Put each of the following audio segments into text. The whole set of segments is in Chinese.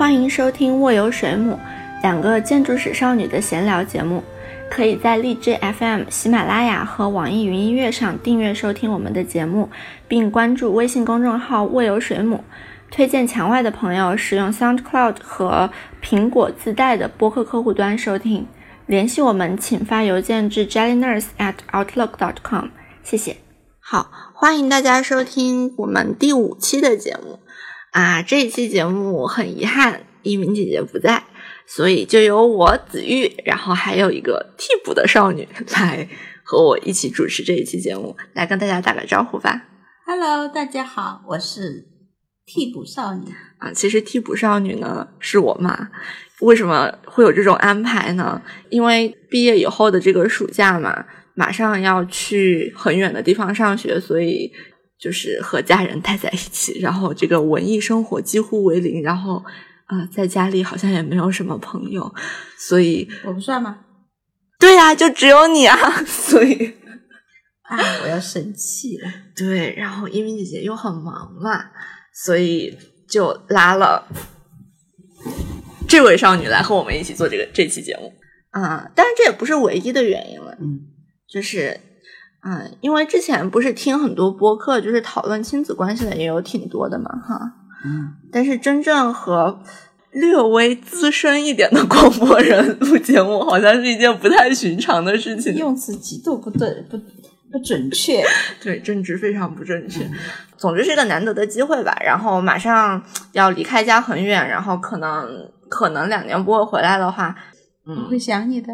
欢迎收听《卧游水母》，两个建筑史少女的闲聊节目。可以在荔枝 FM、喜马拉雅和网易云音乐上订阅收听我们的节目，并关注微信公众号“卧游水母”。推荐墙外的朋友使用 SoundCloud 和苹果自带的播客客户端收听。联系我们，请发邮件至 jellynurse@outlook.com。谢谢。好，欢迎大家收听我们第五期的节目。啊，这一期节目很遗憾，一鸣姐姐不在。所以就由我子玉，然后还有一个替补的少女来和我一起主持这一期节目，来跟大家打个招呼吧。Hello，大家好，我是替补少女啊。其实替补少女呢是我妈。为什么会有这种安排呢？因为毕业以后的这个暑假嘛，马上要去很远的地方上学，所以就是和家人待在一起，然后这个文艺生活几乎为零，然后。啊，在家里好像也没有什么朋友，所以我不算吗？对呀，就只有你啊，所以啊，我要生气了。对，然后因为姐姐又很忙嘛，所以就拉了这位少女来和我们一起做这个这期节目啊。但是这也不是唯一的原因了，嗯，就是嗯，因为之前不是听很多播客，就是讨论亲子关系的也有挺多的嘛，哈。嗯，但是真正和略微资深一点的广播人录节目，好像是一件不太寻常的事情。用词极度不对，不不准确，对，政治非常不正确。总之是个难得的机会吧。然后马上要离开家很远，然后可能可能两年不会回来的话，嗯，会想你的。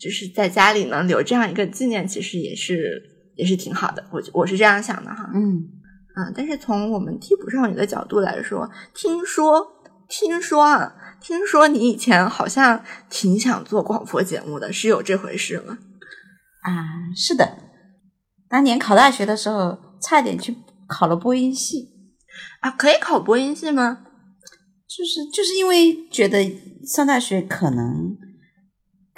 就是在家里能留这样一个纪念，其实也是也是挺好的。我我是这样想的哈，嗯。啊！但是从我们替补少女的角度来说，听说，听说啊，听说你以前好像挺想做广播节目的，是有这回事吗？啊，是的，当年考大学的时候，差点去考了播音系。啊，可以考播音系吗？就是就是因为觉得上大学可能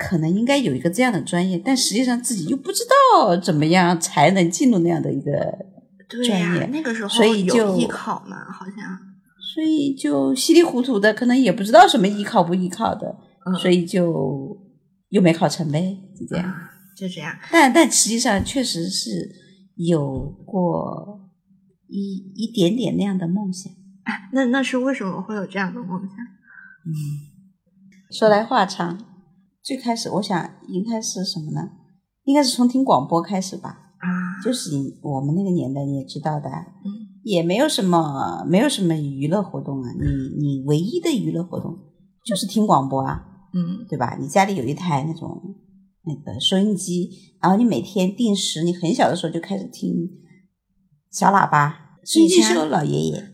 可能应该有一个这样的专业，但实际上自己又不知道怎么样才能进入那样的一个。对呀，那个时候所以就艺考嘛，好像，所以就稀里糊涂的，可能也不知道什么艺考不艺考的，所以就又没考成呗，就这样，就这样。但但实际上确实是有过一一点点那样的梦想。那那是为什么会有这样的梦想？嗯，说来话长，最开始我想应该是什么呢？应该是从听广播开始吧。啊，就是我们那个年代你也知道的，嗯，也没有什么没有什么娱乐活动啊，你你唯一的娱乐活动就是听广播啊，嗯，对吧？你家里有一台那种那个收音机，然后你每天定时，你很小的时候就开始听小喇叭，以前是有老爷爷，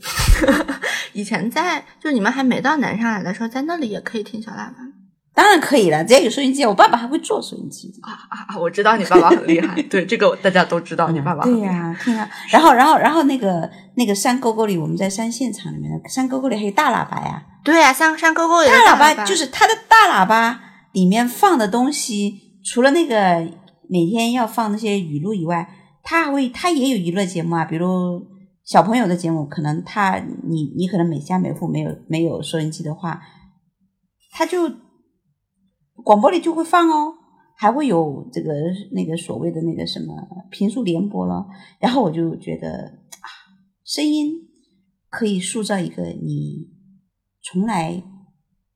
以前在就你们还没到南上来的时候，在那里也可以听小喇叭。当然可以了，只要有收音机。我爸爸还会做收音机啊啊啊！我知道你爸爸很厉害，对这个大家都知道，你爸爸对呀，听啊。然后，然后，然后那个那个山沟沟里，我们在山现场里面的山沟沟里还有大喇叭呀。对呀，山山沟沟里大喇叭就是它的大喇叭里面放的东西，除了那个每天要放那些语录以外，它还会它也有娱乐节目啊，比如小朋友的节目，可能他你你可能每家每户没有没有收音机的话，他就。广播里就会放哦，还会有这个那个所谓的那个什么评述联播了。然后我就觉得啊，声音可以塑造一个你从来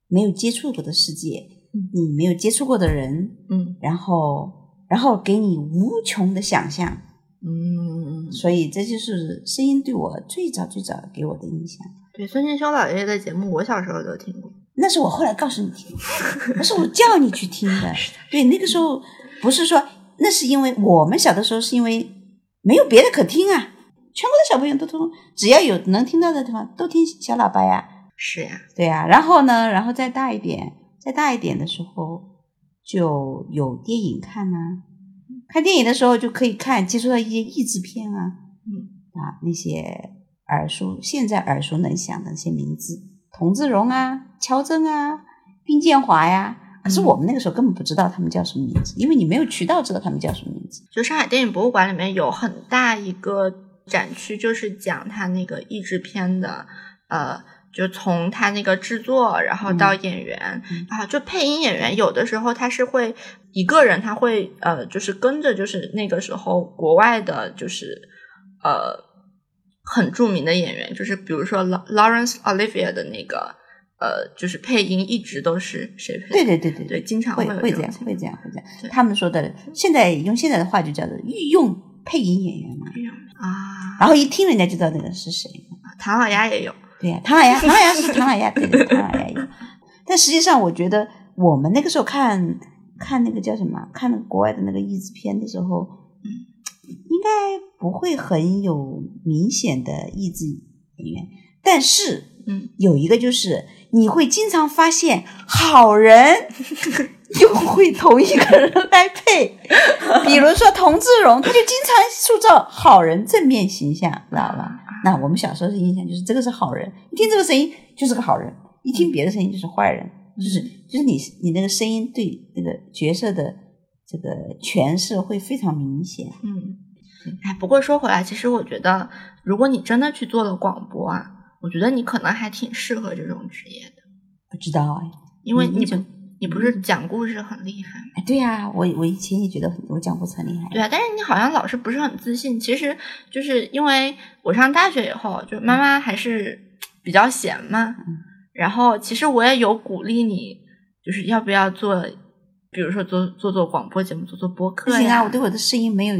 没有接触过的世界，你没有接触过的人，嗯，然后然后给你无穷的想象，嗯，所以这就是声音对我最早最早给我的印象。对孙建修老爷爷的节目，我小时候都听过。那是我后来告诉你听，那是我叫你去听的。对，那个时候不是说，那是因为我们小的时候是因为没有别的可听啊，全国的小朋友都通，只要有能听到的地方都听小喇叭呀。是呀，对呀。然后呢，然后再大一点，再大一点的时候就有电影看呐。看电影的时候就可以看，接触到一些译制片啊，嗯啊那些耳熟现在耳熟能详的那些名字。童自荣啊，乔真啊，丁建华呀，可是我们那个时候根本不知道他们叫什么名字，因为你没有渠道知道他们叫什么名字。就上海电影博物馆里面有很大一个展区，就是讲他那个译制片的，呃，就从他那个制作，然后到演员，嗯啊，就配音演员，有的时候他是会一个人，他会呃，就是跟着就是那个时候国外的，就是呃很著名的演员，就是比如说 La- Lawrence Olivier 的那个呃，就是配音一直都是谁配的？对对对对对，经常会会这样，会这样，会这样。他们说的，现在用现在的话就叫做御用配音演员嘛。啊，然后一听人家就知道那个是谁。唐老鸭也有，对呀、唐老鸭，唐老鸭是唐老鸭，对对，唐老鸭有。但实际上，我觉得我们那个时候看看那个叫什么，看那个国外的那个译制片的时候，嗯应该不会很有明显的译制演员，但是嗯，有一个就是你会经常发现好人 又会同一个人来配，比如说童志荣，他就经常塑造好人正面形象，知道吧？那我们小时候的印象就是这个是好人，一听这个声音就是个好人，一听别的声音就是坏人，就是就是你你那个声音对那个角色的这个诠释会非常明显。嗯，哎，不过说回来，其实我觉得，如果你真的去做了广播啊，我觉得你可能还挺适合这种职业的，不知道哎，因为你你不是讲故事很厉害吗？哎，对呀、我我以前也觉得很我讲故事很厉害。对啊，但是你好像老是不是很自信。其实就是因为我上大学以后，就妈妈还是比较闲嘛，嗯然后其实我也有鼓励你，就是要不要做，比如说做做做广播节目，做做播客呀。不行啊，我对我的声音没有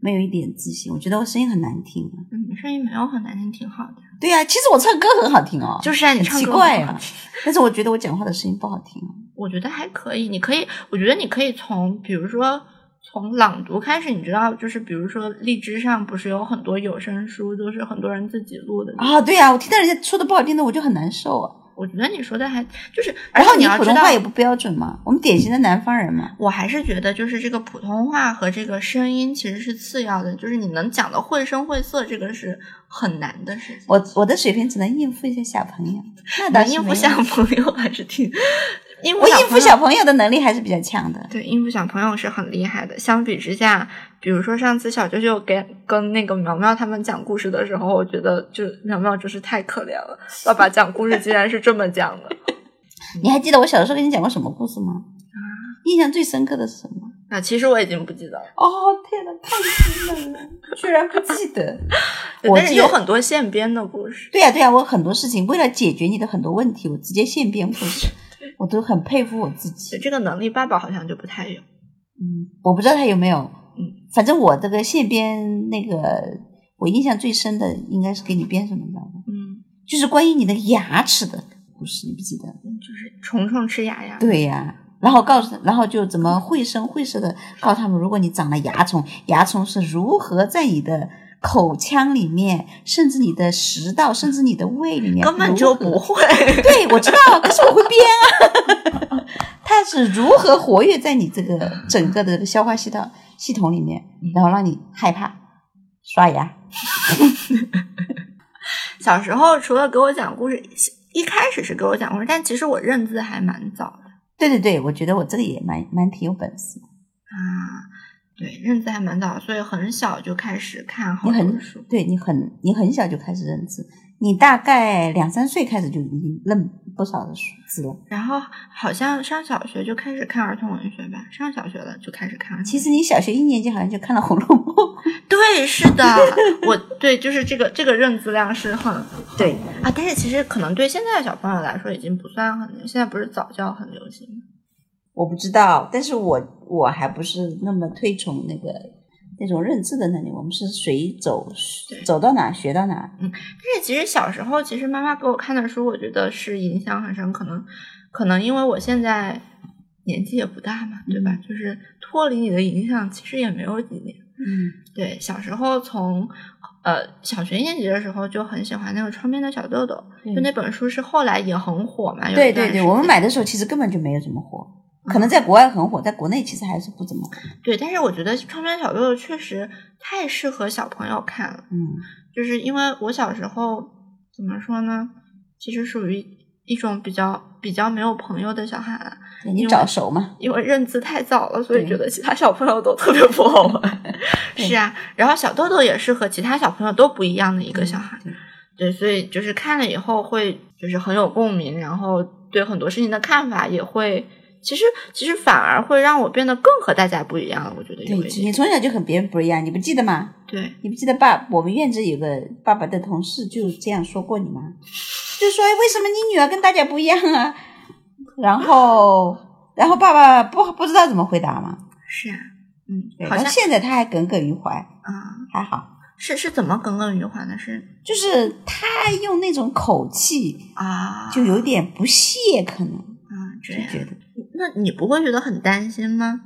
没有一点自信，我觉得我声音很难听啊。嗯，声音没有很难听，挺好的。对呀、其实我唱歌很好听哦，就是啊，你很唱歌奇怪啊很好听。但是我觉得我讲话的声音不好听。我觉得还可以，你可以，我觉得你可以从，比如说从朗读开始，你知道，就是比如说荔枝上不是有很多有声书，都是很多人自己录的。啊，对呀、我听到人家说的不好听的，我就很难受啊。我觉得你说的还就是，然后你普通话，也不标准嘛，我们典型的南方人嘛。我还是觉得就是这个普通话和这个声音其实是次要的，就是你能讲的绘声绘色，这个是很难的事情。我我的水平只能应付一些小朋友，能应付小朋友还是挺我应付小朋友的能力还是比较强的。对，应付小朋友是很厉害的。相比之下，比如说上次小舅舅给跟那个苗苗他们讲故事的时候，我觉得就苗苗真是太可怜了。爸爸讲故事竟然是这么讲的。你还记得我小时候给你讲过什么故事吗？啊印象最深刻的是什么？啊，其实我已经不记得了，哦，天哪，太惊了，居然不记得。我记得但是有很多现编的故事。对呀、对呀、我很多事情为了解决你的很多问题，我直接现编故事，我都很佩服我自己。这个能力，爸爸好像就不太有。嗯，我不知道他有没有，嗯，反正我这个现编那个，我印象最深的应该是给你编什么，你知道吗？嗯，就是关于你的牙齿的故事，你不记得？就是虫虫吃牙牙。对呀、然后告诉，然后就怎么绘声绘色的告诉他们，如果你长了牙虫，牙虫是如何在你的口腔里面，甚至你的食道，甚至你的胃里面，根本就不会。对，我知道，可是我会编啊。它是如何活跃在你这个整个的消化系统系统里面，然后让你害怕刷牙？小时候除了给我讲故事，一开始是给我讲故事，但其实我认字还蛮早的对对对，我觉得我这个也蛮蛮挺有本事的。啊。对，认字还蛮早，所以很小就开始看好你很多书。对你很你很小就开始认字，你大概两三岁开始就已经认不少的书字了。然后好像上小学就开始看儿童文学吧，上小学了就开始看。其实你小学一年级好像就看了《红楼梦》，对，是的，我对就是这个这个认字量是很对啊，但是其实可能对现在的小朋友来说已经不算很，现在不是早教很流行吗？我不知道，但是我我还不是那么推崇那个那种认字的能力，我们是随走对走到哪学到哪。嗯但是其实小时候，其实妈妈给我看的书，我觉得是影响很深。可能可能因为我现在年纪也不大嘛，对吧？就是脱离你的影响，其实也没有几年。嗯，对，小时候从呃小学一年级的时候就很喜欢那个《窗边的小豆豆》，就那本书是后来也很火嘛。有对对对，我们买的时候其实根本就没有怎么火，可能在国外很火，在国内其实还是不怎么火。对，但是我觉得《川边小豆豆》确实太适合小朋友看了，嗯就是因为我小时候怎么说呢，其实属于一种比较比较没有朋友的小孩了，对你早熟嘛。因为认字太早了，所以觉得其他小朋友都特别不好玩。是啊，然后小豆豆也是和其他小朋友都不一样的一个小孩，对对，所以就是看了以后会就是很有共鸣，然后对很多事情的看法也会，其实其实反而会让我变得更和大家不一样了。我觉得对你从小就和别人不一样，你不记得吗？对，你不记得爸我们院子有个爸爸的同事就这样说过你吗？就说哎为什么你女儿跟大家不一样啊？然后然后爸爸不不知道怎么回答吗。是啊，嗯，好像现在他还耿耿于怀，啊，还好。是是怎么耿耿于怀呢？是就是他用那种口气，啊，就有点不屑，可能啊这样，就觉得那你不会觉得很担心吗？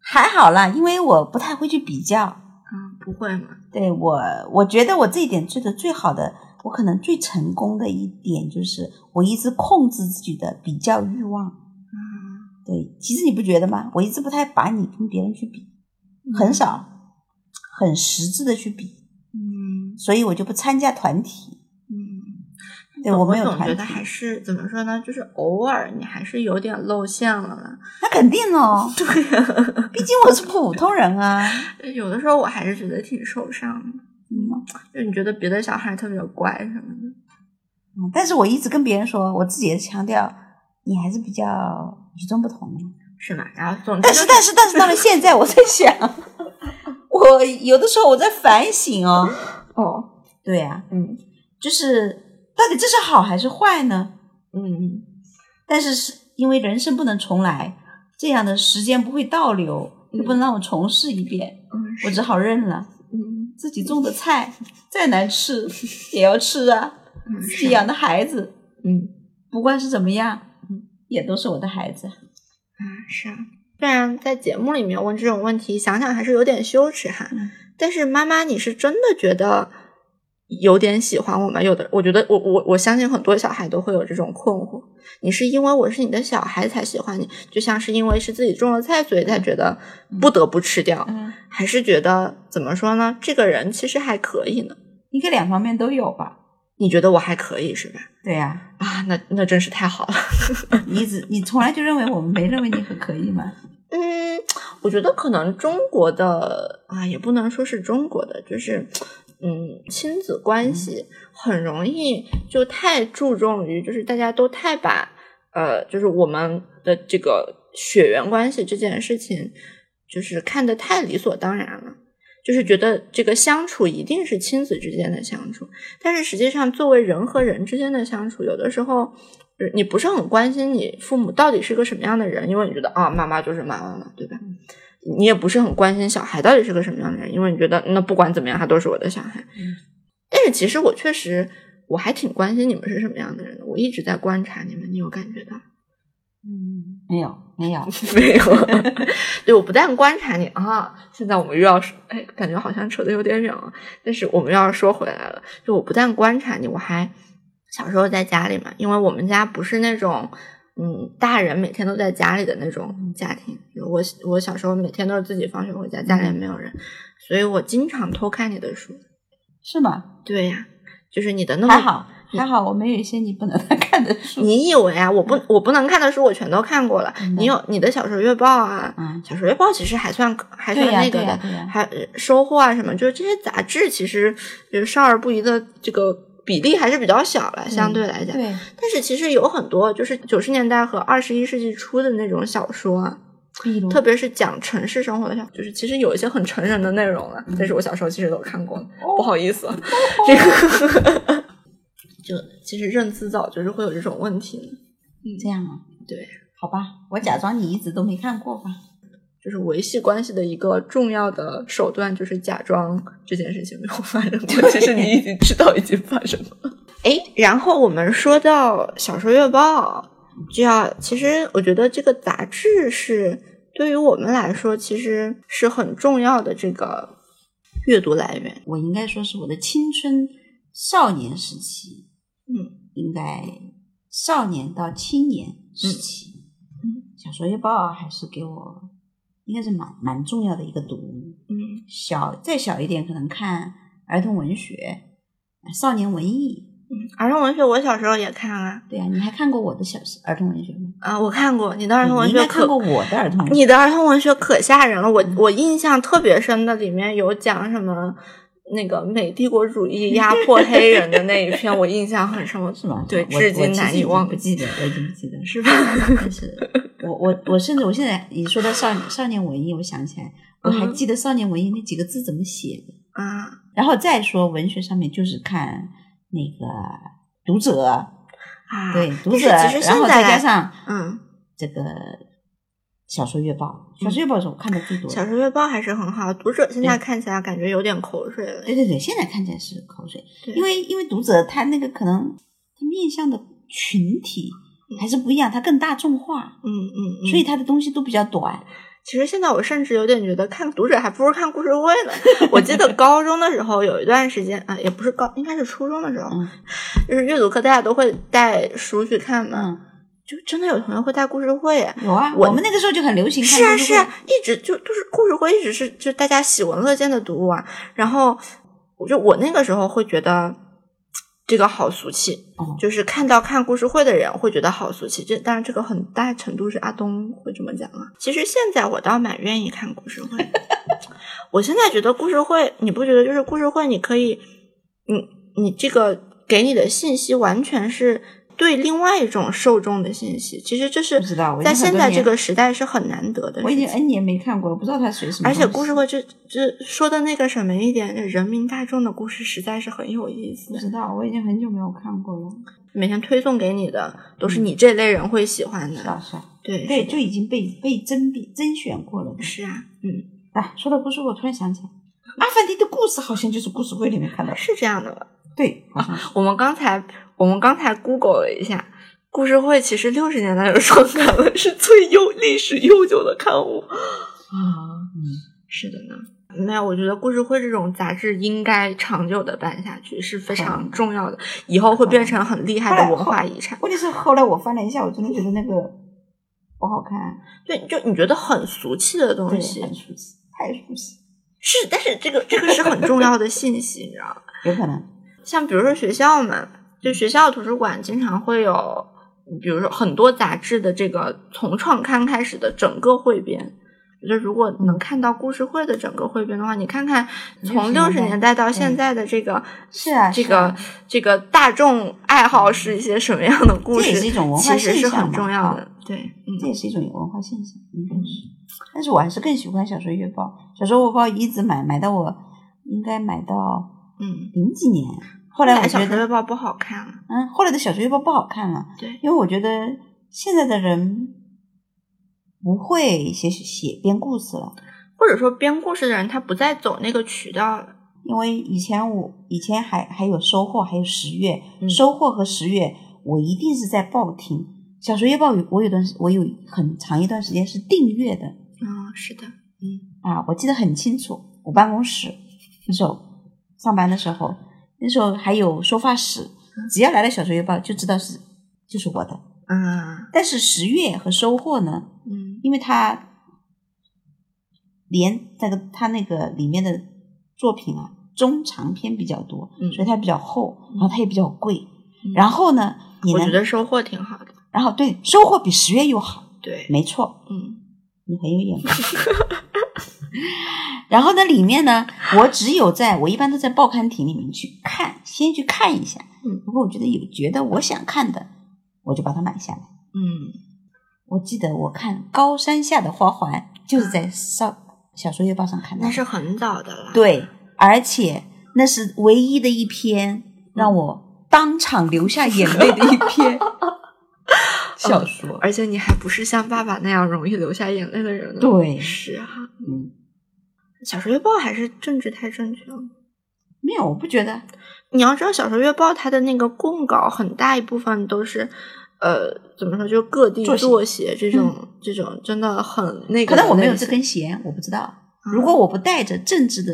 还好啦，因为我不太会去比较。啊，不会吗？对我，我觉得我这一点做的最好的，我可能最成功的一点就是我一直控制自己的比较欲望。啊，对，其实你不觉得吗？我一直不太把你跟别人去比，很少，很实质的去比，嗯所以我就不参加团体。我们有总觉团得还，是怎么说呢？就是偶尔你还是有点露馅了啦。那肯定哦，对呀、毕竟我是普通人啊。有的时候我还是觉得挺受伤的，嗯，就你觉得别的小孩特别乖什么的。嗯但是我一直跟别人说，我自己也强调，你还是比较与众不同的。是吗？然后总之但就是但是但是到了现在，我在想，我有的时候我在反省哦。哦，对呀、嗯就是到底这是好还是坏呢？嗯但是是因为人生不能重来，这样的时间不会倒流，又不能让我重试一遍，嗯，我只好认了。嗯自己种的菜再难吃 也要吃啊，嗯自己养的孩子，嗯不管是怎么样嗯，也都是我的孩子。啊是啊。虽然在节目里面问这种问题，想想还是有点羞耻哈。嗯但是妈妈，你是真的觉得有点喜欢我吗？有的，我觉得我我我相信很多小孩都会有这种困惑。你是因为我是你的小孩才喜欢你，就像是因为是自己种的菜，所以才觉得不得不吃掉，嗯，还是觉得怎么说呢？这个人其实还可以呢。应该两方面都有吧？你觉得我还可以是吧？对呀、啊，那那真是太好了。你只你从来就认为我们没认为你很可以吗？嗯，我觉得可能中国的啊，也不能说是中国的，就是嗯，亲子关系很容易就太注重于，就是大家都太把呃，就是我们的这个血缘关系这件事情，就是看得太理所当然了。就是觉得这个相处一定是亲子之间的相处，但是实际上作为人和人之间的相处，有的时候你不是很关心你父母到底是个什么样的人，因为你觉得啊妈妈就是妈妈嘛，对吧？你也不是很关心小孩到底是个什么样的人，因为你觉得那不管怎么样他都是我的小孩。嗯但是其实我确实我还挺关心你们是什么样的人的，我一直在观察你们，你有感觉到？嗯，没有 没有，没有，对，我不但观察你啊，现在我们又要说，哎，感觉好像扯得有点远了，但是我们又要说回来了，就我不但观察你，我还小时候在家里嘛，因为我们家不是那种嗯大人每天都在家里的那种家庭，我我小时候每天都是自己放学回家，家里也没有人，所以我经常偷看你的书。是吗？对呀，就是你的那么还好还好，我们有一些你不能看的书。你以为啊？我不，我不能看的书我全都看过了。嗯你有你的小说月报啊，嗯小说月报其实还算还算那个的，还呃收获啊什么，就是这些杂志其实就是少儿不宜的这个比例还是比较小了，相对来讲。对，但是其实有很多就是九十年代和二十一世纪初的那种小说特别是讲城市生活的小，就是其实有一些很成人的内容了，嗯但是我小时候其实都看过，哦不好意思，啊，这个 就其实认字早就是会有这种问题嗯。这样啊？对，好吧，我假装你一直都没看过吧。就是维系关系的一个重要的手段，就是假装这件事情没有发生过，其实你已经知道已经发生了。哎，然后我们说到小说月报，就要其实我觉得这个杂志是对于我们来说，其实是很重要的这个阅读来源。我应该说是我的青春少年时期，嗯，应该少年到青年时期，嗯，小说月报还是给我应该是蛮蛮重要的一个读物。嗯小再小一点，可能看儿童文学、少年文艺。嗯，儿童文学我小时候也看啊，对啊，你还看过我的小儿童文学吗？啊，我看过你的儿童文学看过我的儿童文学。你的儿童文学可吓人了，我我印象特别深的里面有讲什么，那个美帝国主义压迫黑人的那一篇，我印象很深，我是吗？对，我至今难以忘不记得，我已经不记得，是吧？但是我我我甚至我现在你说到少少年文艺，我想起来，我还记得少年文艺那几个字怎么写的啊。然后再说文学上面，就是看那个读者啊，对读者，然后再加上嗯这个。小说月报，小说月报是我看的最多。小说月报还是很好，读者现在看起来感觉有点口水了。对对对，现在看起来是口水，因为因为读者他那个可能他面向的群体还是不一样，他更大众化，嗯嗯，所以他的东西都比较短。其实现在我甚至有点觉得看读者还不如看故事会呢。我记得高中的时候有一段时间啊，也不是高，应该是初中的时候，就是阅读课大家都会带书去看嘛。就真的有同学会带故事会，有啊，我们那个时候就很流行。是啊是啊，一直就都是故事会，一直是就大家喜闻乐见的读物啊。然后，我就我那个时候会觉得这个好俗气，就是看到看故事会的人会觉得好俗气。这当然这个很大程度是阿东会这么讲啊。其实现在我倒蛮愿意看故事会，我现在觉得故事会，你不觉得就是故事会，你可以，你你这个给你的信息完全是。对另外一种受众的信息，其实这是在现在这个时代是很难得的。我已经 N 年没看过了，不知道他谁什么。而且故事会这这说的那个什么一点，人民大众的故事实在是很有意思。不知道，我已经很久没有看过了。每天推送给你的都是你这类人会喜欢的。是啊，是啊。对对，就已经被被甄别甄选过了。是啊，嗯。哎，说到故事，我突然想起来，阿凡提的故事好像就是故事会里面看到的。是这样的吧？对，我们刚才我们刚才 Google 了一下。故事会其实六十年代就创刊了，是最悠历史悠久的刊物啊。嗯，是的呢。没有，我觉得故事会这种杂志应该长久的办下去是非常重要的，以后会变成很厉害的文化遗产。问题是后来我翻了一下，我真的觉得那个不好看。对，就你觉得很俗气的东西，很俗气，太俗气。是，但是这个这个是很重要的信息，你知道吗？有可能。像比如说学校嘛，就学校图书馆经常会有。比如说，很多杂志的这个从创刊开始的整个汇编，觉得如果能看到故事会的整个汇编的话，你看看从六十年代到现在的这个是啊，这个这个大众爱好是一些什么样的故事？这也是一种文化现象，很重要的。对，嗯，这也是一种文化现象，应该是。但是我还是更喜欢小说月报，小说月报一直买买到我应该买到嗯零几年。后来我觉得小说月报不好看了，嗯，后来的小说月报不好看了，对，因为我觉得现在的人不会写写编故事了，或者说编故事的人他不再走那个渠道了，因为以前我以前还还有收获，还有十月，收获和十月我一定是在报听小说月报，我有段我有很长一段时间是订阅的，嗯，是的，嗯。啊，我记得很清楚，我办公室那时候上班的时候。那时候还有收发室，只要来了小说月报，就知道是就是我的。啊，但是十月和收获呢？嗯，因为它连那个它那个里面的作品啊，中长篇比较多，所以它比较厚，然后它也比较贵。然后呢，我觉得收获挺好的。然后对，收获比十月又好。对，没错。嗯，你很有眼光。然后呢，里面呢，我只有在我一般都在报刊亭里面去看，先去看一下。嗯，如果我觉得有觉得我想看的，我就把它买下来。嗯，我记得我看《高山下的花环》就是在少小说月报上看的，那是很早的了。对，而且那是唯一的一篇让我当场流下眼泪的一篇 小说。而且你还不是像爸爸那样容易流下眼泪的人。对，是啊，嗯。小说月报还是政治太正确了？没有，我不觉得。你要知道，小说月报它的那个供稿很大一部分都是，呃，怎么说，就各地作协这种这种真的很那个。可能我没有这根弦，我不知道。如果我不带着政治的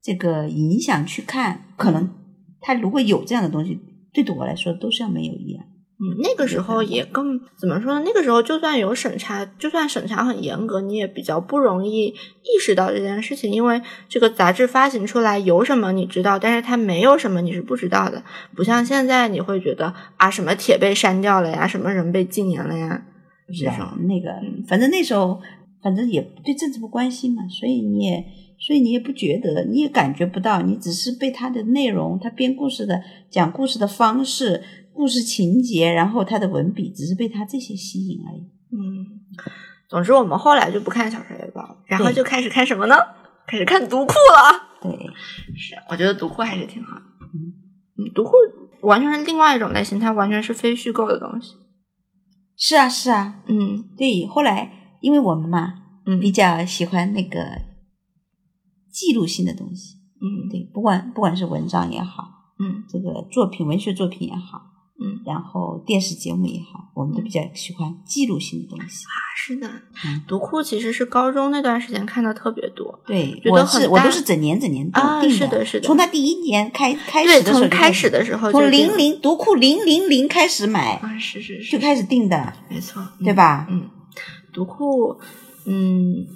这个影响去看，可能他如果有这样的东西，对我来说都像没有一样。嗯，那个时候也更怎么说呢？那个时候就算有审查，就算审查很严格，你也比较不容易意识到这件事情，因为这个杂志发行出来有什么你知道，但是它没有什么你是不知道的。不像现在，你会觉得啊，什么帖被删掉了呀，什么人被禁言了呀，这种那个，反正那时候反正也对政治不关心嘛，所以你也所以你也不觉得，你也感觉不到，你只是被它的内容，它编故事的、讲故事的方式、故事情节，然后他的文笔，只是被他这些吸引而已。嗯，总之我们后来就不看小说月报，然后就开始看什么呢？开始看读库了。对，是，我觉得读库还是挺好的。嗯，读库完全是另外一种类型，它完全是非虚构的东西。是啊，是啊，嗯对。后来因为我们嘛，嗯比较喜欢那个记录性的东西，嗯对，不管不管是文章也好，嗯这个作品、文学作品也好，嗯。然后电视节目也好，我们都比较喜欢记录性的东西。啊，是的。嗯，读库其实是高中那段时间看的特别多。对，我是我都是整年整年定啊定是的是的。从他第一年开开，始的时候从开始。的时候从零零读库零零零开始买，啊，是是是，就开始定的，没错，对吧？嗯，读库，嗯，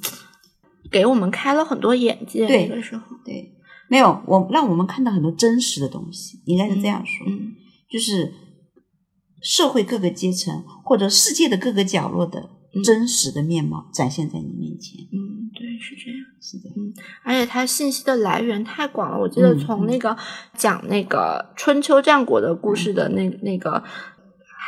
给我们开了很多眼界。对那个时候，对，没有我让我们看到很多真实的东西，应该是这样说，嗯。就是社会各个阶层或者世界的各个角落的嗯真实的面貌展现在你面前。嗯，对，是这样。是的，嗯而且它信息的来源太广了。我记得嗯从那个讲那个春秋战国的故事的那那个，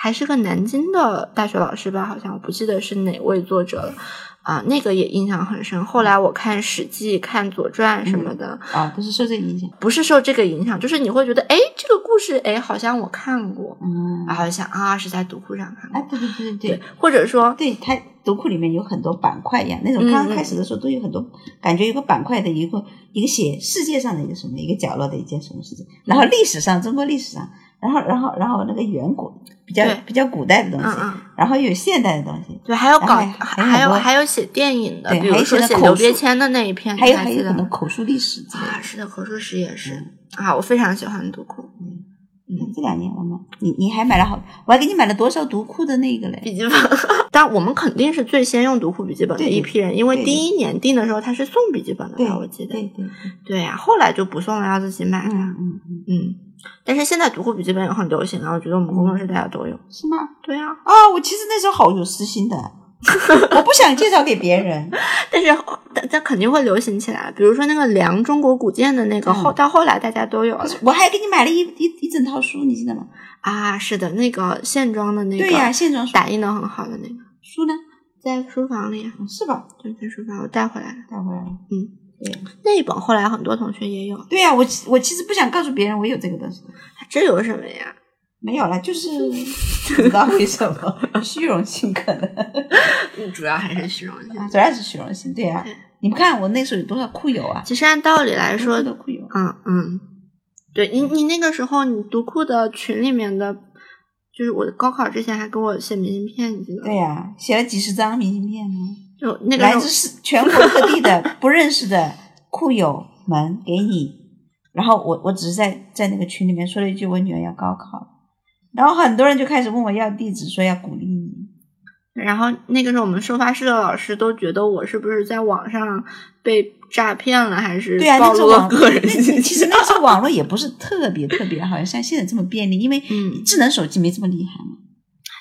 还是个南京的大学老师吧，好像我不记得是哪位作者了。啊，那个也印象很深。后来我看《史记》、看《左传》什么的，啊，都是受这个影响。不是受这个影响，就是你会觉得，哎，这个故事，哎，好像我看过，嗯，然后就想啊，是在读库上看啊，过，对对对对对对，，或者说，对，它读库里面有很多板块一样，那种嗯刚开始的时候都有很多，感觉有个板块的一个一个写世界上的一个什么一个角落的一件什么事情，然后历史上中国历史上，然后然后然后那个远古比较比较古代的东西，然后有现代的东西，对，还有搞，还还有还有写电影的，对比如说写刘别谦的那一篇，还有还有可能口述历史。啊，是的，口述史也是嗯啊，我非常喜欢读库嗯这两年我们你你还买了好，我还给你买了多少读库的那个嘞？笔记本。但我们肯定是最先用读库笔记本的一批人，因为第一年订的时候他是送笔记本的对吧，我记得。对对对，对呀、后来就不送了，要自己买了。嗯嗯嗯，嗯，但是现在读库笔记本也很流行啊，我觉得我们工作室大家都有。是吗？对啊，啊，我其实那时候好有私心的，我不想介绍给别人。但是但但肯定会流行起来。比如说那个梁中国古建的那个，嗯后到后来大家都有了我还给你买了一一一整套书，你记得吗？啊。是的，那个线装的那个，对呀、线装书打印的很好的那个，书呢？在书房里，嗯是吧？对，在书房我带回来了。带回来了。嗯，对那一本后来很多同学也有，对呀、我其我其实不想告诉别人我有这个东西，这有什么呀？没有了，就是 不知道为什么 虚荣心可能，主要还是虚荣心。主要是虚荣心。对呀、对你们看我那时候有多少库友啊？其实按道理来说，的库友，嗯嗯，对你你那个时候你读库的群里面的，就是我高考之前还给我写明信片，你记得吗？对呀、写了几十张明信片呢，就那个来自是全国各地的不认识的库友们给你，然后我我只是在在那个群里面说了一句我女儿要高考，然后很多人就开始问我要地址，说要鼓励你。然后那个时候我们收发室的老师都觉得我是不是在网上被诈骗了，还是暴露了个人信息？其实那时候网络也不是特别特别好像现在这么便利，因为嗯智能手机没这么厉害嘛，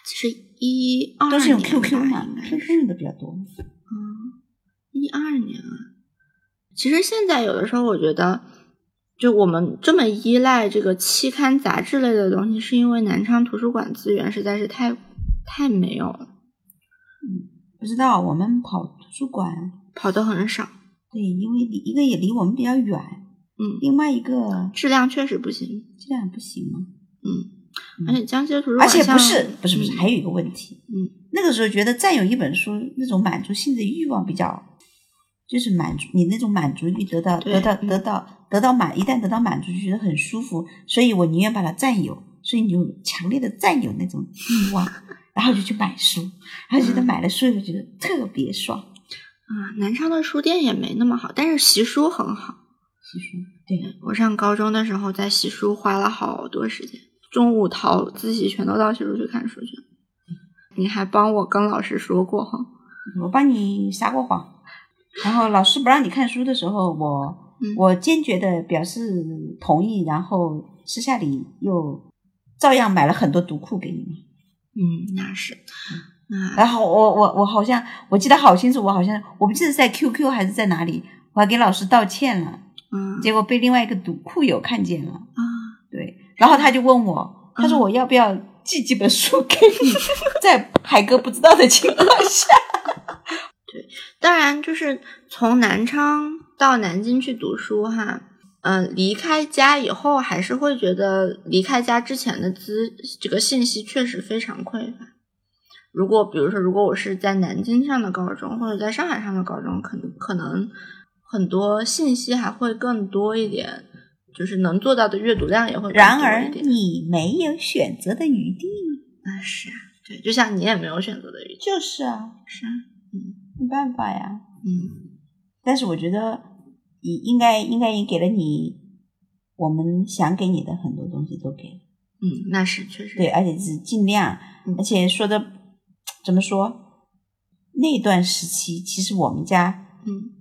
其实一二都是用 QQ 吧嘛，QQ 用的比较多。嗯，一二年啊。其实现在有的时候，我觉得，就我们这么依赖这个期刊杂志类的东西，是因为南昌图书馆资源实在是太太没有了，嗯不知道我们跑图书馆，跑的很少。对，因为离一个也离我们比较远，嗯，另外一个质量确实不行。质量不行嘛。嗯，而且江西的图书而且不是不是不是，嗯。还有一个问题，嗯，那个时候觉得占有一本书那种满足性的欲望比较，就是满足你那种满足欲得到得到嗯。得到得到满，一旦得到满足就觉得很舒服，所以我宁愿把它占有，所以你有强烈的占有那种欲望，然后就去买书，然后觉得嗯买了书以后觉得特别爽。啊，南昌的书店也没那么好，但是习书很好。习书对，我上高中的时候在习书花了好多时间，中午逃自习全都到习书去看书去了。你还帮我跟老师说过哈？我帮你撒过谎，然后老师不让你看书的时候，我、嗯我坚决的表示同意，然后私下里又照样买了很多读库给你们。嗯，那是，那然后我我我好像我记得好清楚，我好像我不记得是在 QQ 还是在哪里，我还给老师道歉了，嗯结果被另外一个读库友看见了，啊，对，然后他就问我，他说嗯我要不要寄几本书给你，在海哥不知道的情况下，对当然就是从南昌到南京去读书哈。嗯，离开家以后，还是会觉得离开家之前的资这个信息确实非常匮乏。如果比如说，如果我是在南京上的高中，或者在上海上的高中，可能可能很多信息还会更多一点，就是能做到的阅读量也会更然而。你没有选择的余地，啊是啊，对，就像你也没有选择的余地。就是啊，是啊，没办法呀。嗯但是我觉得，应应该应该也给了你我们想给你的很多东西都给了，嗯，那是确实对，而且是尽量，嗯而且说的怎么说？那段时期，其实我们家嗯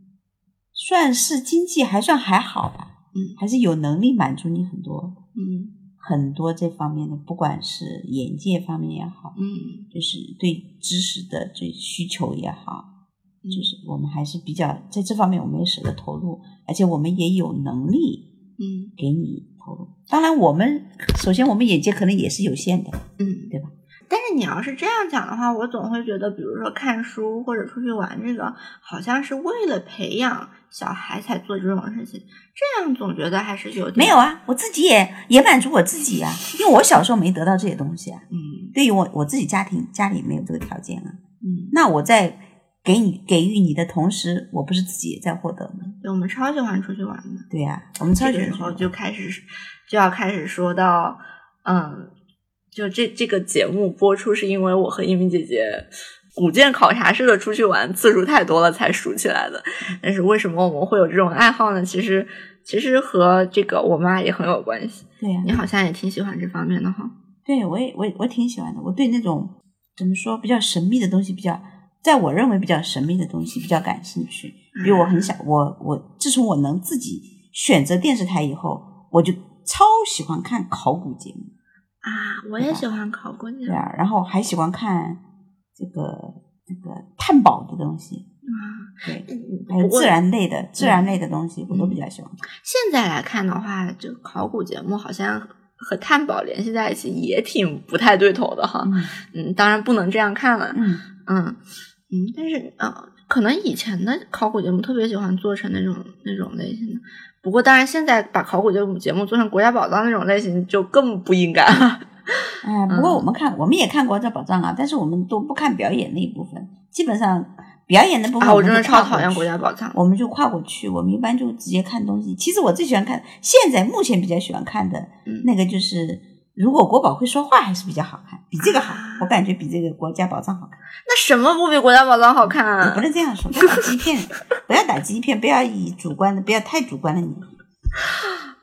算是经济还算还好吧，嗯。还是有能力满足你很多嗯。很多这方面的，不管是眼界方面也好，嗯。就是对知识的这需求也好，嗯。就是我们还是比较在这方面我们也舍得投入，而且我们也有能力嗯。给你投入。当然，我们首先我们眼界可能也是有限的，嗯，对吧？但是你要是这样讲的话，我总会觉得，比如说看书或者出去玩，这个好像是为了培养小孩才做这种事情，这样总觉得还是有点没有，啊，我自己也也满足我自己啊，因为我小时候没得到这些东西啊。嗯对于我我自己家庭家里没有这个条件啊，嗯，那我在给你给予你的同时，我不是自己也在获得吗？对，我们超喜欢出去玩的，对呀、我们超这喜欢去个时候就开始就要开始说到，嗯，就这这个节目播出是因为我和一鸣姐姐古建考察式的出去玩次数太多了才数起来的。但是为什么我们会有这种爱好呢？其实其实和这个我妈也很有关系。对呀、你好像也挺喜欢这方面的哈。对我也我也我挺喜欢的，我对那种怎么说比较神秘的东西比较，在我认为比较神秘的东西比较感兴趣。比如我很想我我自从我能自己选择电视台以后，我就超喜欢看考古节目，啊，我也喜欢考古对啊，然后还喜欢看这个这个探宝的东西，啊。对，还有自然类的自然类的东西，我都比较喜欢看。现在来看的话，这个考古节目好像和探宝联系在一起，也挺不太对头的哈。嗯嗯，当然不能这样看了。嗯，嗯嗯，但是呃，可能以前的考古节目特别喜欢做成那种那种类型的，不过当然现在把考古这种节目做成国家宝藏那种类型就更不应该了。哎，不过我们看我们也看国家宝藏啊，但是我们都不看表演那一部分，基本上表演的部分啊，我真的超讨厌国家宝藏。我们就跨过去，我们一般就直接看东西。其实我最喜欢看，现在目前比较喜欢看的嗯那个就是，如果国宝会说话，还是比较好看，比这个好啊，我感觉比这个国家宝藏好看。那什么不比国家宝藏好看也啊不？能这样说，不要打击片，不要打击片，不要以主观的，不要太主观了你，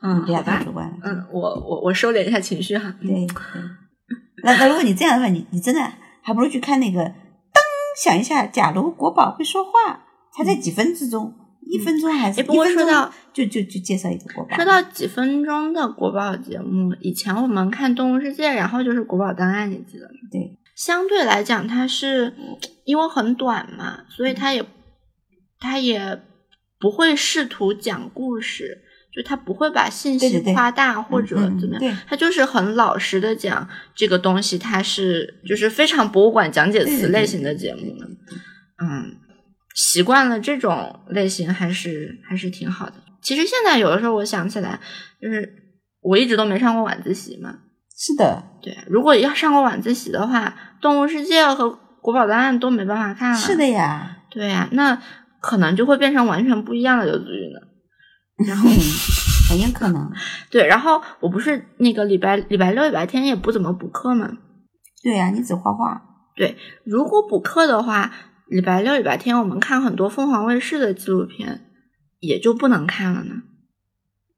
嗯，不要。太主观了。嗯，我我我收敛一下情绪哈。嗯对对。那那如果你这样的话，你你真的还不如去看那个，噔，想一下，假如国宝会说话，它在几分之中，一分钟还是哎不过说到就就就介绍一个国宝。说到几分钟的国宝节目，以前我们看《动物世界》，然后就是《国宝档案》，你记得吗？对，相对来讲，它是因为很短嘛，所以它也它也不会试图讲故事，就它不会把信息夸大或者怎么样，对它就是很老实的讲这个东西，它是就是非常博物馆讲解词类型的节目。嗯，习惯了这种类型还是还是挺好的。其实现在有的时候我想起来，就是我一直都没上过晚自习嘛。是的，对，如果要上过晚自习的话，《动物世界》和《国宝档案》都没办法看了。是的，呀，对呀、那可能就会变成完全不一样的刘子玉呢。然后嗯，很有可能。对，然后我不是那个礼拜礼拜六、礼拜天也不怎么补课嘛。对呀，你只画画，对如果补课的话，礼拜六、礼拜天我们看很多凤凰卫视的纪录片，也就不能看了呢。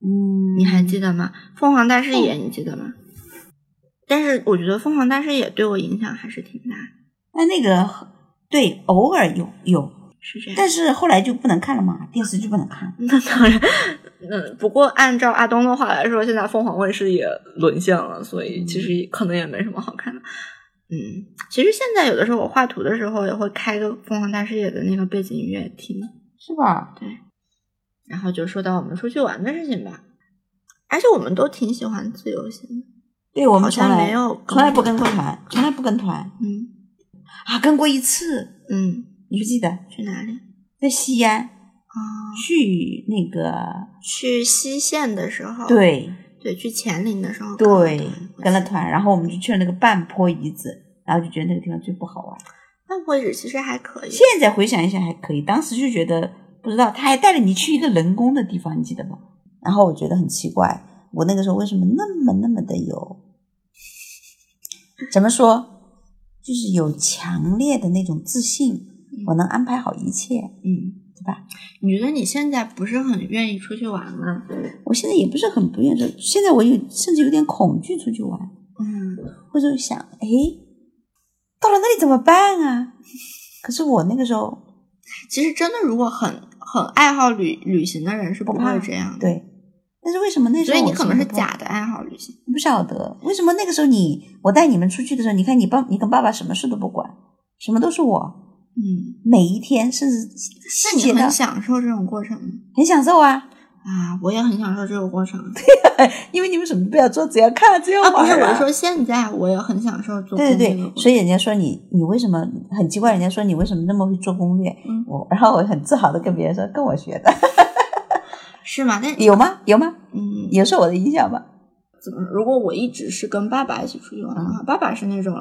嗯，你还记得吗？凤凰大视野，你记得吗？但是我觉得凤凰大视野对我影响还是挺大的，那那个对，偶尔有有，是这样。但是后来就不能看了嘛，电视剧不能看。那当然，嗯，不过按照阿东的话来说，现在凤凰卫视也沦陷了，所以其实可能也没什么好看的。嗯，其实现在有的时候我画图的时候也会开个凤凰大视野的那个背景音乐听。是吧？对，然后就说到我们出去玩的事情吧。而且我们都挺喜欢自由行的，对我们从来没有从来不跟过团，从来不跟团嗯啊，跟过一次，嗯，你不记得去哪里？在西安啊，去那个去西线的时候，对对，去乾陵的时候对，跟了团，然后我们就去了那个半坡遗址，然后就觉得那个地方最不好玩。半坡遗址其实还可以。现在回想一下还可以，当时就觉得不知道，他还带着你去一个人工的地方，你记得吗？然后我觉得很奇怪，我那个时候为什么那么那么的有，怎么说，就是有强烈的那种自信，我能安排好一切，嗯，对吧？你觉得你现在不是很愿意出去玩吗？我现在也不是很不愿意说，现在我有甚至有点恐惧出去玩，嗯，或者想，哎，到了那里怎么办啊？可是我那个时候其实真的，如果很很爱好旅旅行的人是不不怕会这样的。，对，但是为什么那时候所以你可能是假的爱好旅行。不晓得为什么那个时候你我带你们出去的时候，你看你爸你跟爸爸什么事都不管，什么都是我，嗯，每一天甚至那你很享受这种过程吗？很享受啊，啊，我也很享受这个过程。对 因为你们什么都不要做，只要看只要啊，玩不是，我是说现在我也很享受做对对对，攻略对对对所以人家说你你为什么很奇怪，人家说你为什么那么会做攻略？嗯我然后我很自豪的跟别人说，跟我学的，是吗？那有吗？有吗？嗯，也受我的影响吧？怎么？如果我一直是跟爸爸一起出去玩的话，爸爸是那种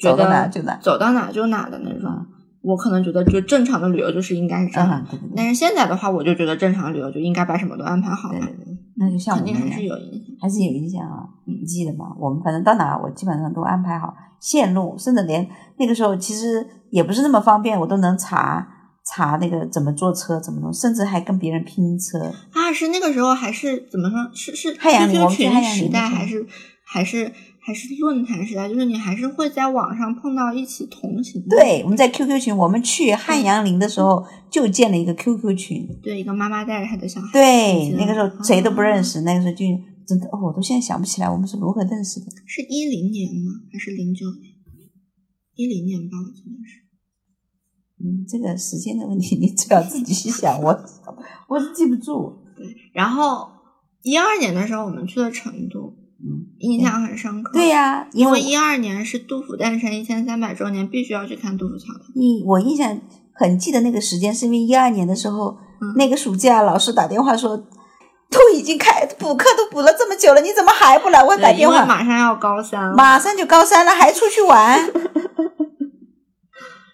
走到觉得哪就哪走到哪就哪的那种。嗯我可能觉得就正常的旅游就是应该是这样，啊，对对对，但是现在的话，我就觉得正常旅游就应该把什么都安排好了，对对对，那就像我肯定还是有影响。还是有影响啊，你记得吗？我们反正到哪，我基本上都安排好线路，甚至连那个时候其实也不是那么方便，我都能查查那个怎么坐车，怎么弄，甚至还跟别人拼车。啊，是那个时候还是怎么说？是是太阳陵我 QQ 群们去汉阳时代，还是还是还是论坛时代？就是你还是会在网上碰到一起同行的。对，我们在 QQ 群，我们去汉阳陵的时候就建了一个 QQ 群。对，一个妈妈带着她的小孩。对，那个时候谁都不认哦识，那个时候就真的哦，我都现在想不起来我们是如何认识的。是一零年吗？还是零九年？一零年吧，我记得是。嗯，这个时间的问题，你最好自己去想，我我是记不住。对，然后一二年的时候，我们去了成都，嗯，印象很深刻。对、呀、因为因为一二年是杜甫诞辰一千三百周年，必须要去看杜甫桥的。你我印象很记得那个时间，是因为一二年的时候，嗯那个暑假老师打电话说，都已经开补课都补了这么久了，你怎么还不来？我打电话，马上要高三了。马上就高三了，还出去玩？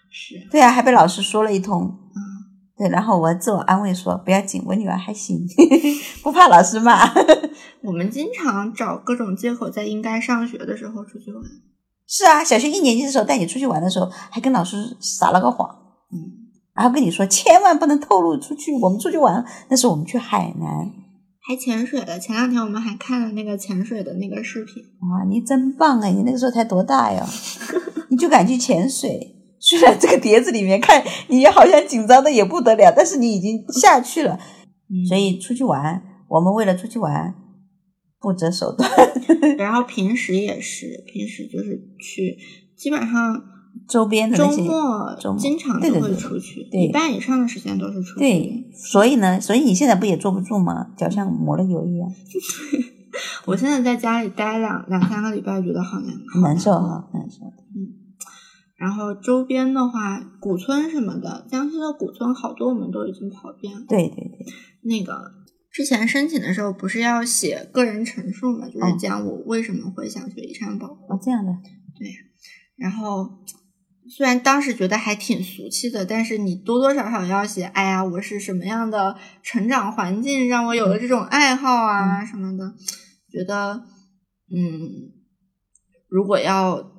是，对啊，还被老师说了一通。嗯，对，然后我自我安慰说不要紧，我女儿还行，不怕老师骂。我们经常找各种借口，在应该上学的时候出去玩。是啊，小学一年级的时候带你出去玩的时候，还跟老师撒了个谎，嗯，然后跟你说千万不能透露出去，我们出去玩，那是我们去海南。还潜水了。前两天我们还看了那个潜水的那个视频。哇，你真棒哎！你那个时候才多大呀？你就敢去潜水？虽然这个碟子里面看你好像紧张的也不得了，但是你已经下去了。嗯所以出去玩，我们为了出去玩，不择手段。然后平时也是，平时就是去，基本上周边的周末周末经常都会对对对出去，对一半以上的时间都是出去。对，所以呢，所以你现在不也坐不住吗？脚像抹了油一样，我现在在家里待两两三个礼拜，觉得好难，难受哈，难受。然后周边的话，古村什么的，江西的古村好多我们都已经跑遍了。对对对，那个之前申请的时候不是要写个人陈述嘛，就是嗯讲我为什么会想学遗产保护。哦，这样的，对然后虽然当时觉得还挺俗气的，但是你多多少少要写，哎呀，我是什么样的成长环境让我有了这种爱好啊、什么的，觉得嗯，如果要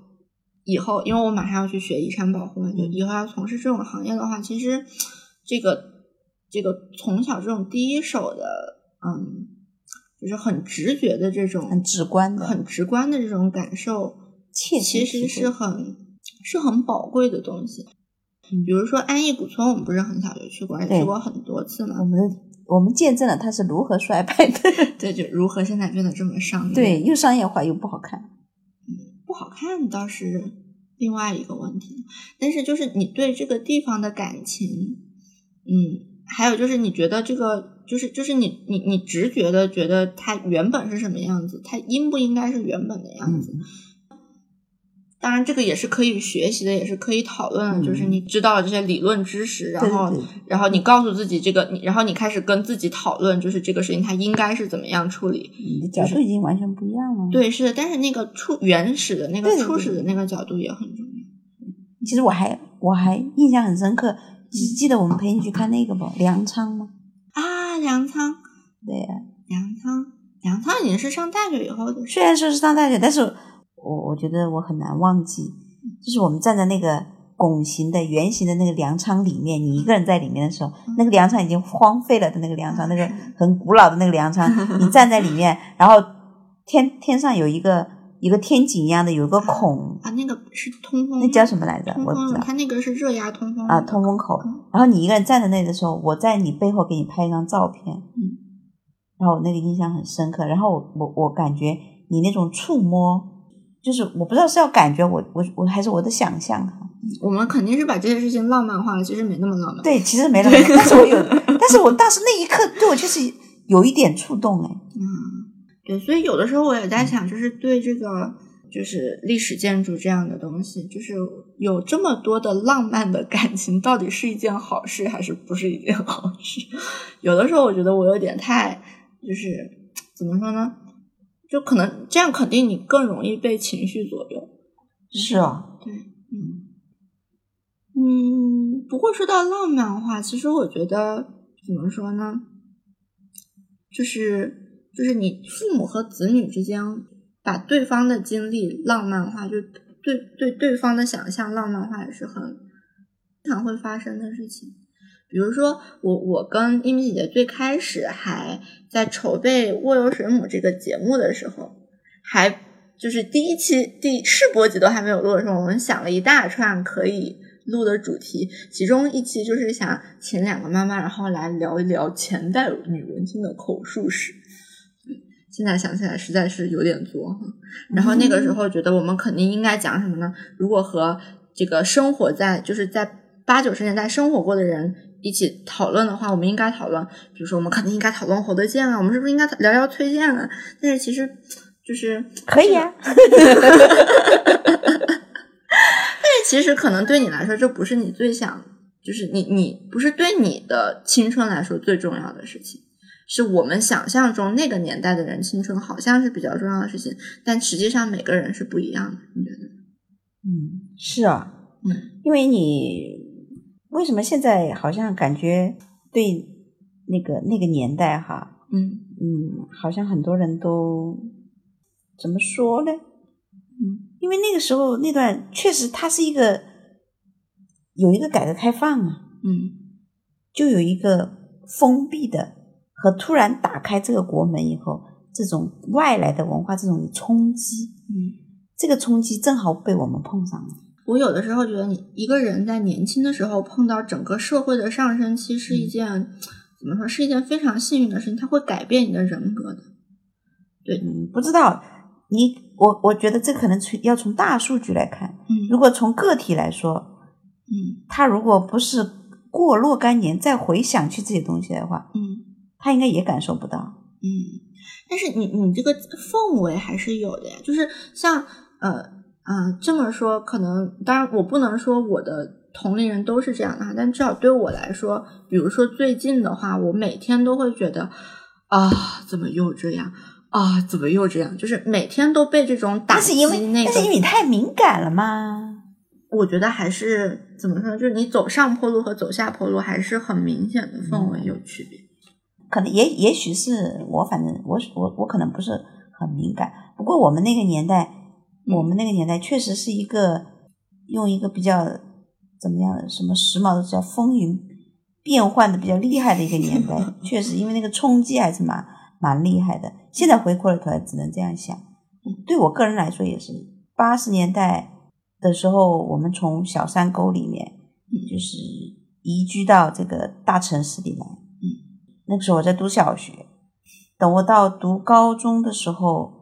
以后，因为我马上要去学遗产保护嘛，就以后要从事这种行业的话，其实这个这个从小这种第一手的，嗯，就是很直觉的这种很直观的，很直观的这种感受，切其实是很是很宝贵的东西。比如说安逸古村，我们不是很小就去过，也对去过很多次嘛。我们我们见证了它是如何衰败的，对，就如何现在变得这么商业，对，又商业化又不好看。不好看倒是另外一个问题。但是就是你对这个地方的感情，嗯，还有就是你觉得这个就是就是你你你直觉的觉得它原本是什么样子，它应不应该是原本的样子？当然，这个也是可以学习的，也是可以讨论的。就是你知道了这些理论知识，然后然后你告诉自己这个，你然后你开始跟自己讨论，就是这个事情它应该是怎么样处理。你的角度已经完全不一样了。对，是的，但是那个初原始的那个初始的那个角度也很重要。其实我还我还印象很深刻，记记得我们陪你去看那个不？粮仓吗？啊，粮仓。对呀，粮仓，粮仓已经是上大学以后的。虽然说是上大学，但是。我我觉得我很难忘记，就是我们站在那个拱形的圆形的那个粮仓里面，你一个人在里面的时候，那个粮仓已经荒废了的那个粮仓，那个 很古老的那个粮仓，你站在里面，然后天天上有一个一个天井一样的有一个孔啊，那个是通风，那叫什么来着？我不知道，它那个是热压通风啊，通风口。然后你一个人站在那的时候，我在你背后给你拍一张照片，嗯，然后我那个印象很深刻。然后我我我感觉你那种触摸。就是我不知道是要感觉我我我还是我的想象哈，我们肯定是把这些事情浪漫化了，其实没那么浪漫。对，其实没那么，但是我有，但是我当时那一刻对我就是有一点触动哎。嗯，对，所以有的时候我也在想，就是对这个就是历史建筑这样的东西，就是有这么多的浪漫的感情，到底是一件好事还是不是一件好事？有的时候我觉得我有点太就是怎么说呢？就可能这样，肯定你更容易被情绪左右。是啊，对，嗯嗯。不过说到浪漫化，其实我觉得怎么说呢？就是就是你父母和子女之间把对方的经历浪漫化，就对对对方的想象浪漫化，也是很经常会发生的事情。比如说，我我跟一米姐姐最开始还在筹备《卧游水母》这个节目的时候，还就是第一期第试播集都还没有录的时候，我们想了一大串可以录的主题，其中一期就是想请两个妈妈，然后来聊一聊前代女文青的口述史。现在想起来实在是有点作。然后那个时候觉得我们肯定应该讲什么呢？如果和这个生活在就是在八九十年代生活过的人。一起讨论的话，我们应该讨论，比如说，我们肯定应该讨论侯德健啊，我们是不是应该聊聊崔健啊？但是其实就是可以啊，但是其实可能对你来说，这不是你最想，就是你你不是对你的青春来说最重要的事情，是我们想象中那个年代的人青春好像是比较重要的事情，但实际上每个人是不一样的，你觉得？嗯，是啊，嗯，因为你。为什么现在好像感觉对那个那个年代哈，嗯嗯，好像很多人都怎么说呢？嗯，因为那个时候那段确实它是一个有一个改革开放啊，嗯，就有一个封闭的和突然打开这个国门以后，这种外来的文化这种冲击，嗯，这个冲击正好被我们碰上了。我有的时候觉得，你一个人在年轻的时候碰到整个社会的上升期，是一件怎么说，是一件非常幸运的事情，它会改变你的人格的。对，不知道你我，我觉得这可能从要从大数据来看，嗯，如果从个体来说，嗯，他如果不是过若干年再回想起这些东西的话，嗯，他应该也感受不到，嗯，但是你你这个氛围还是有的呀，就是像呃。嗯，这么说可能，当然我不能说我的同龄人都是这样的哈，但至少对我来说，比如说最近的话，我每天都会觉得啊，怎么又这样啊，怎么又这样，就是每天都被这种打击。那个，是因为你太敏感了吗？我觉得还是怎么说，就是你走上坡路和走下坡路还是很明显的氛围有区别。可能也也许是我，反正我我我可能不是很敏感，不过我们那个年代。我们那个年代确实是一个用一个比较怎么样的什么时髦的叫风云变幻的比较厉害的一个年代，确实因为那个冲击还是蛮蛮厉害的。现在回过头来，只能这样想。对我个人来说也是，八十年代的时候，我们从小山沟里面就是移居到这个大城市里来。那个时候我在读小学，等我到读高中的时候。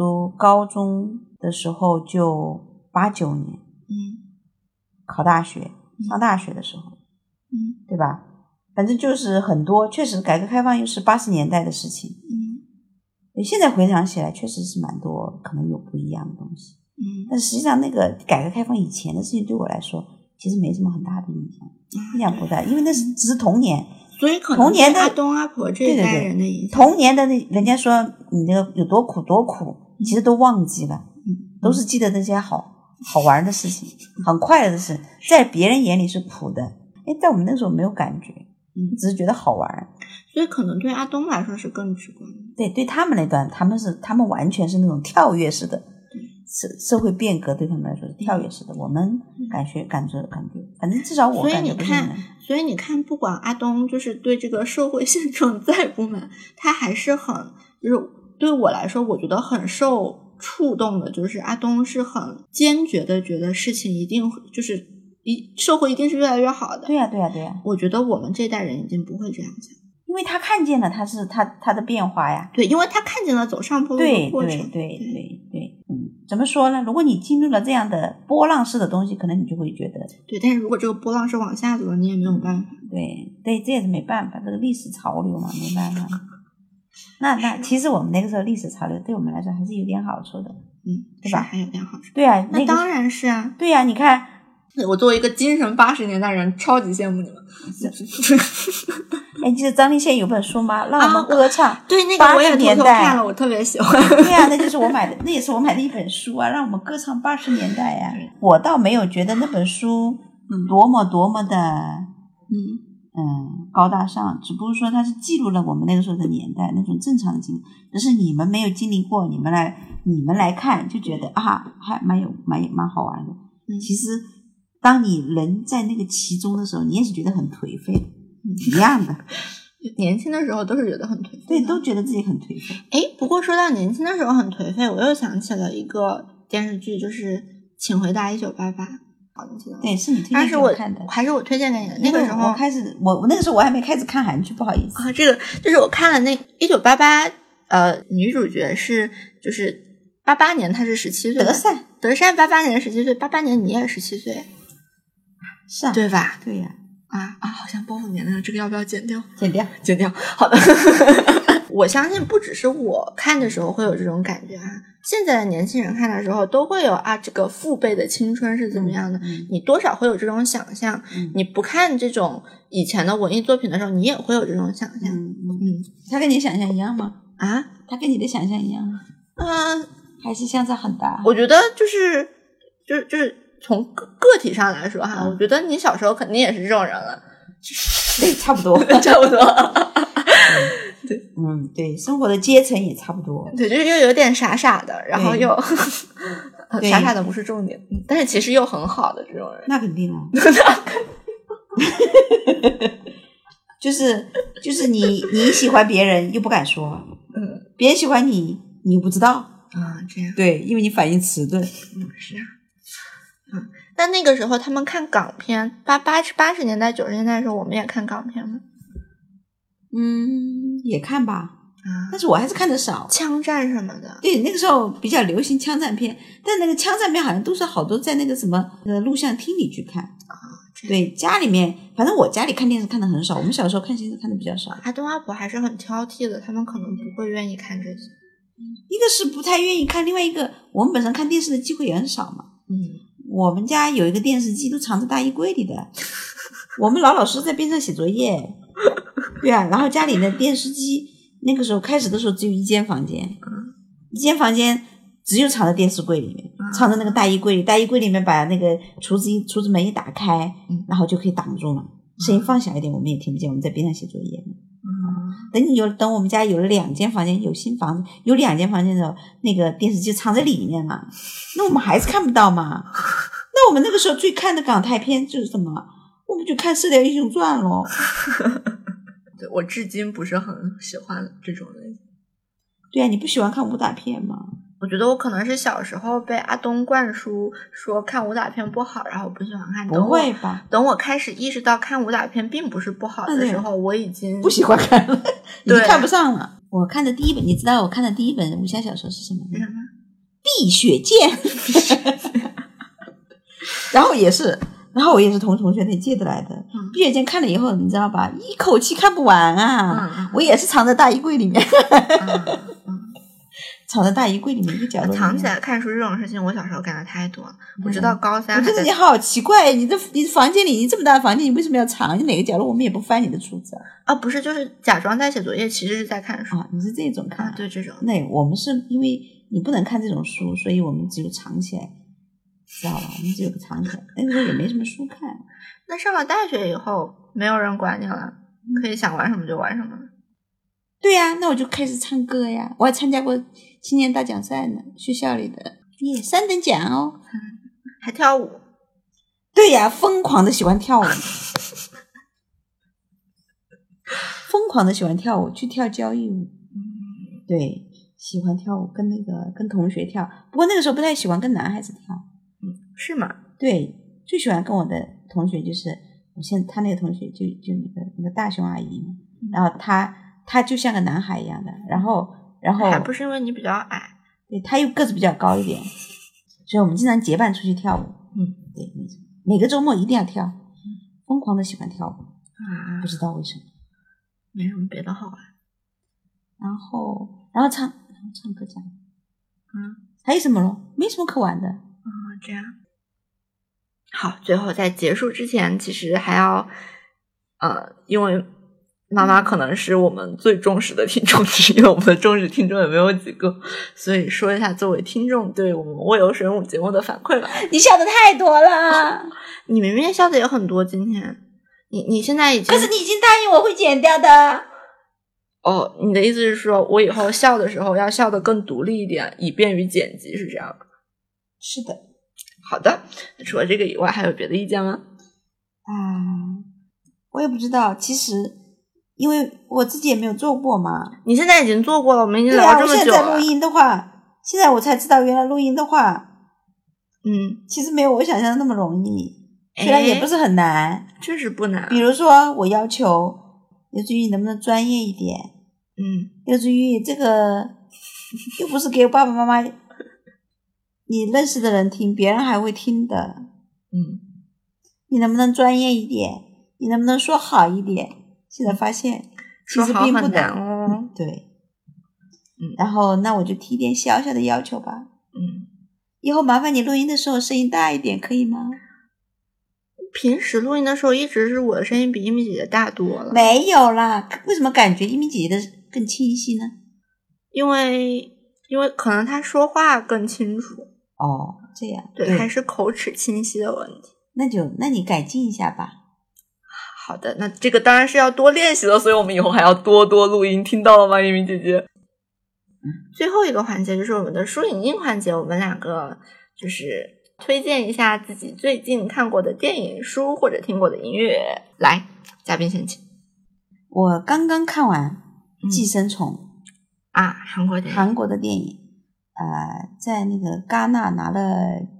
读高中的时候就八九年，嗯，考大学上大学的时候，嗯，对吧？反正就是很多，确实改革开放又是八十年代的事情。嗯现在回想起来，确实是蛮多可能有不一样的东西。嗯但实际上，那个改革开放以前的事情对我来说，其实没什么很大的影响，影响不大，因为那是只是童年。所以可能童年的对阿东阿婆这一代人的影响，童年的那人家说你那个有多苦多苦，其实都忘记了，嗯都是记得那些好好玩的事情，很快乐的事，在别人眼里是苦的，哎，在我们那时候没有感觉，嗯只是觉得好玩。所以可能对阿东来说是更直观的。对，对他们那段，他们是他们完全是那种跳跃式的社社会变革，对他们来说是跳跃式的。我们感觉感觉感觉，反正至少我所以感觉你看。所以你看，不管阿东就是对这个社会 现状再不满，他还是很就是对我来说，我觉得很受触动的，就是阿东是很坚决的，觉得事情一定会就是一社会一定是越来越好的。对呀、对呀、对呀、我觉得我们这代人已经不会这样想，因为他看见了，他是他他的变化呀。对，因为他看见了走上坡路的过程，对对对对，嗯，怎么说呢？如果你进入了这样的波浪式的东西，可能你就会觉得，对。但是如果这个波浪是往下走的，你也没有办法。对对，这也是没办法，这个历史潮流嘛，没办法。那那其实我们那个时候历史潮流对我们来说还是有点好处的，嗯，对吧还有点好处。对啊，个那当然是啊，对呀、你看我作为一个精神八十年代人，超级羡慕你们。哎，你记得张立宪有本书吗？让我啊们歌唱。对，那个我也80偷年代偷看了，我特别喜欢。对呀、那就是我买的，那也是我买的一本书啊，让我们歌唱八十年代呀、我倒没有觉得那本书嗯多么多么的嗯嗯高大上，只不过说它是记录了我们那个时候的年代那种正常的经历，只是你们没有经历过，你们来你们来看就觉得啊，还蛮有蛮有蛮好玩的。嗯其实当你人在那个其中的时候，你也是觉得很颓废，一样的，年轻的时候都是觉得很颓废对，都觉得自己很颓废。哎，不过说到年轻的时候很颓废，我又想起了一个电视剧，就是《请回答一九八八》。好，你记得吗？对，是你推荐我给我看的。还是我推荐给你的。那个时候我开始，我我那个时候我还没开始看韩剧，不好意思。啊，这个就是我看了那一九八八，呃，女主角是就是八八年，她是十七岁，德善德善八八年十七岁，八八年你也十七岁，是啊，对吧？对呀、啊啊，好像暴露年龄了，这个要不要剪掉？剪掉。剪掉。好的，我相信不只是我看的时候会有这种感觉啊，现在的年轻人看的时候都会有啊，这个父辈的青春是怎么样的，嗯你多少会有这种想象。嗯你不看这种以前的文艺作品的时候，你也会有这种想象。嗯他跟你想象一样吗？啊，他跟你的想象一样吗？嗯、还是相差很大？我觉得就是就是就是从个个体上来说哈，嗯我觉得你小时候肯定也是这种人了，对，差不多。差不多。嗯，对，生活的阶层也差不多。对，就是又有点傻傻的，然后又 傻傻的不是重点，嗯但是其实又很好的这种人。那肯定啊。就是就是你你喜欢别人又不敢说，嗯别人喜欢你你又不知道，啊，这样对，因为你反应迟钝。嗯是啊，嗯，但那个时候他们看港片，八八十八十年代九十年代的时候，我们也看港片吗？嗯，也看吧，啊，但是我还是看的少。枪战什么的，对，那个时候比较流行枪战片，但那个枪战片好像都是好多在那个什么呃录像厅里去看。啊对，家里面，反正我家里看电视看的很少，我们小时候看电视看的比较少。阿东阿婆还是很挑剔的，他们可能不会愿意看这些。一个是不太愿意看，另外一个我们本身看电视的机会也很少嘛。嗯我们家有一个电视机都藏在大衣柜里的，我们老老实实在边上写作业。对啊，然后家里的电视机那个时候开始的时候只有一间房间，一间房间只有藏在电视柜里面，藏在那个大衣柜里，大衣柜里面把那个橱子一橱子门一打开嗯，然后就可以挡住了，声音放小一点我们也听不见，我们在边上写作业等你有等我们家有了两间房间，有新房子，有两间房间的时候，那个电视机藏在里面了，那我们还是看不到嘛。那我们那个时候最看的港台片就是什么？我们就看《射雕英雄传》咯。对我至今不是很喜欢这种类型。对啊，你不喜欢看武打片吗？我觉得我可能是小时候被阿东灌输说看武打片不好，然后我不喜欢看。等不我会吧？等我开始意识到看武打片并不是不好的时候，我已经不喜欢看了，已经看不上了。我看的第一本，你知道我看的第一本武侠小说是什么吗？什么？碧血剑。然后也是，然后我也是同同学那借的来的。嗯《毕业间》看了以后，你知道吧？一口气看不完啊！嗯我也是藏在大衣柜里面，藏在大衣柜里面一个角落。藏起来看书这种事情，我小时候干的太多了。我直到高三我觉得你好奇怪，你这你房间里你这么大的房间，你为什么要藏？你哪个角落我们也不翻你的书子啊？啊，不是，就是假装在写作业，其实是在看书啊，你是这种看啊。对这种，那我们是因为你不能看这种书，所以我们只有藏起来，知道吧？我们只有藏起来。那个时候也没什么书看，那上了大学以后，没有人管你了，可以想玩什么就玩什么了。对呀、那我就开始唱歌呀，我还参加过青年大奖赛呢，学校里的耶三等奖哦。还跳舞，对呀、疯狂的喜欢跳舞，疯狂的喜欢跳舞，去跳交谊舞。嗯对，喜欢跳舞，跟那个跟同学跳。不过那个时候不太喜欢跟男孩子跳。是吗？对，最喜欢跟我的同学就是我现他那个同学就就那个那个大熊阿姨嘛，然后他他就像个男孩一样的，然后然后还不是因为你比较矮，对他又个子比较高一点，所以我们经常结伴出去跳舞。嗯，对，没错，每个周末一定要跳，疯狂的喜欢跳舞，啊不，知道为什么。没什么别的好玩。然后然后唱然后唱歌讲，嗯还有什么咯？没什么可玩的。啊，这样。好，最后在结束之前，其实还要，呃，因为妈妈可能是我们最忠实的听众之一，我们的忠实听众也没有几个，所以说一下作为听众对我们《未有水母》节目的反馈吧。你笑的太多了，你明明笑的也很多，今天，你你现在已经可是你已经答应我会剪掉的。哦，你的意思是说我以后笑的时候要笑的更独立一点，以便于剪辑，是这样吗？是的，好的，除了这个以外，还有别的意见吗？啊，我也不知道。其实，因为我自己也没有做过嘛。你现在已经做过了，我们已经对啊，聊这我么久了。现在在录音的话，现在我才知道，原来录音的话，嗯，其实没有我想象的那么容易。虽然也不是很难。确实不难。比如说，我要求刘子玉能不能专业一点？嗯刘子玉，这个 又不是给我爸爸妈妈你认识的人听，别人还会听的。嗯，你能不能专业一点？你能不能说好一点？现在发现其实并不难难。哦。对，嗯然后那我就提点小小的要求吧。嗯，以后麻烦你录音的时候声音大一点，可以吗？平时录音的时候，一直是我的声音比一米姐姐大多了，没有啦，为什么感觉一米姐姐的更清晰呢？因为因为可能她说话更清楚，哦，这样对，还是口齿清晰的问题。那就那你改进一下吧。好的，那这个当然是要多练习的，所以我们以后还要多多录音，听到了吗，一鸣姐姐？最后一个环节就是我们的书影音环节，我们两个就是推荐一下自己最近看过的电影、书或者听过的音乐。来，嘉宾先请我刚刚看完嗯《寄生虫》啊，韩国电影，韩国的电影，呃，在那个戛纳拿了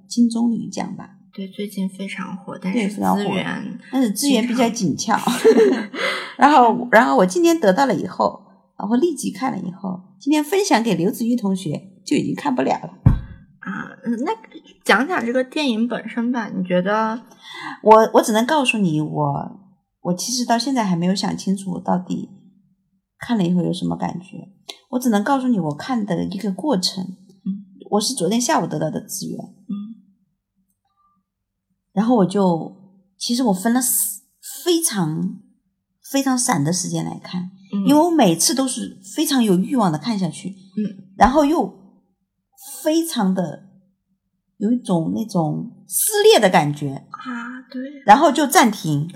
金棕榈奖吧，对，最近非常火，但是对非常火资源但是资源比较紧俏。然后，然后我今天得到了以后，然后立即看了以后，今天分享给刘子玉同学就已经看不了了。啊，嗯那讲讲这个电影本身吧，你觉得？我我只能告诉你，我我其实到现在还没有想清楚我到底看了以后有什么感觉。我只能告诉你我看的一个过程。嗯，我是昨天下午得到的资源，嗯。然后我就其实我分了四非常非常散的时间来看，嗯，因为我每次都是非常有欲望的看下去，嗯，然后又非常的有一种那种撕裂的感觉，啊，对，然后就暂停，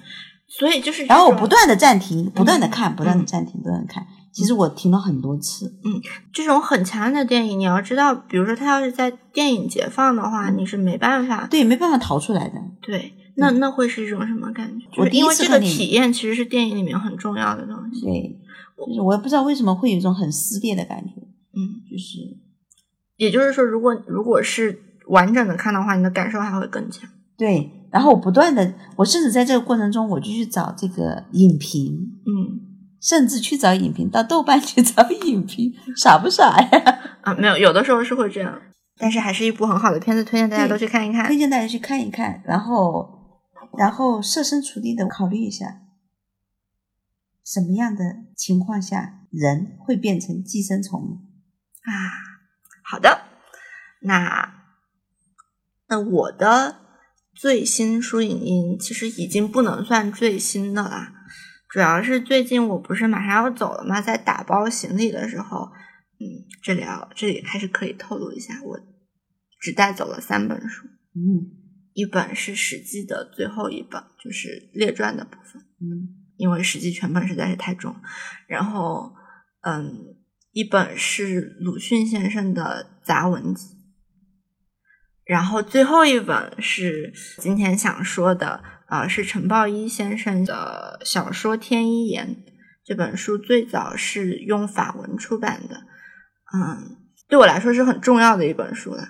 所以就是然后我不断的暂停，不断的看，嗯不断的暂停，不断的看。其实我停了很多次，嗯这种很强的电影，你要知道，比如说它要是在电影节放的话，你是没办法。对，没办法逃出来的。对，那那会是一种什么感觉？因为这个体验其实是电影里面很重要的东西。对，就是我也不知道为什么会有一种很撕裂的感觉，嗯，就是也就是说，如果如果是完整的看的话，你的感受还会更强。对。然后我不断的，我甚至在这个过程中，我就去找这个影评，嗯甚至去找影评，到豆瓣去找影评，傻不傻呀？啊，没有，有的时候是会这样，但是还是一部很好的片子，推荐大家都去看一看推。荐大家去看一看。然后，然后设身处地的考虑一下，什么样的情况下人会变成寄生虫啊？好的，那那我的最新书影音其实已经不能算最新的了，主要是最近我不是马上要走了吗？在打包行李的时候，嗯，这里要这里还是可以透露一下，我只带走了三本书，嗯。一本是《史记》的最后一本，就是列传的部分，嗯，因为《史记》全本实在是太重。然后，嗯，一本是鲁迅先生的杂文集，然后最后一本是今天想说的，啊，是陈抱一先生的小说《天一言》。这本书最早是用法文出版的，嗯，对我来说是很重要的一本书了。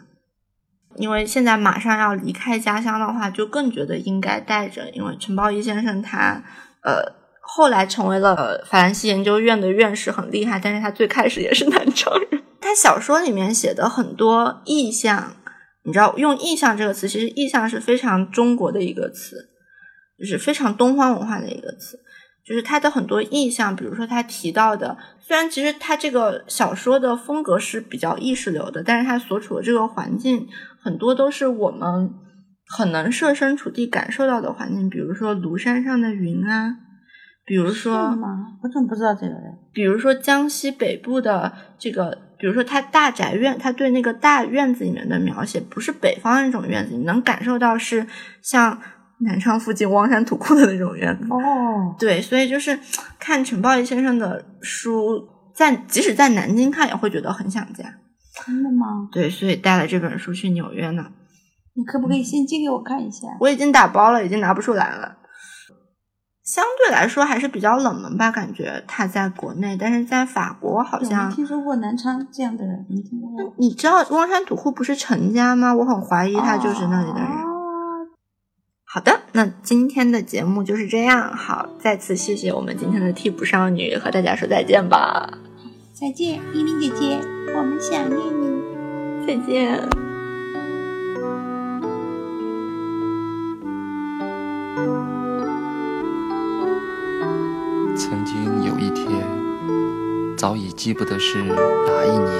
因为现在马上要离开家乡的话，就更觉得应该带着。因为陈抱一先生他，呃，后来成为了法兰西研究院的院士，很厉害。但是他最开始也是南昌人。他小说里面写的很多意象，你知道，用意象这个词，其实意象是非常中国的一个词，就是非常东方文化的一个词。就是他的很多意象，比如说他提到的，虽然其实他这个小说的风格是比较意识流的，但是他所处的这个环境很多都是我们很能设身处地感受到的环境，比如说庐山上的云啊，比如说，我怎么不知道这个人？比如说江西北部的这个，比如说他大宅院，他对那个大院子里面的描写，不是北方那种院子，你能感受到是像。南昌附近汪山土库的那种院子哦，对，所以就是看陈抱一先生的书，在即使在南京看也会觉得很想家。真的吗？对，所以带了这本书去纽约呢。你可不可以先寄给我看一下？我已经打包了，已经拿不出来了。相对来说还是比较冷门吧，感觉他在国内，但是在法国好像听说过南昌这样的人，没听过。你知道汪山土库不是陈家吗？我很怀疑他就是那里的人。好的，那今天的节目就是这样。好，再次谢谢我们今天的替补少女，和大家说再见吧。再见，依琳姐姐，我们想念你。再见。曾经有一天，早已记不得是哪一年，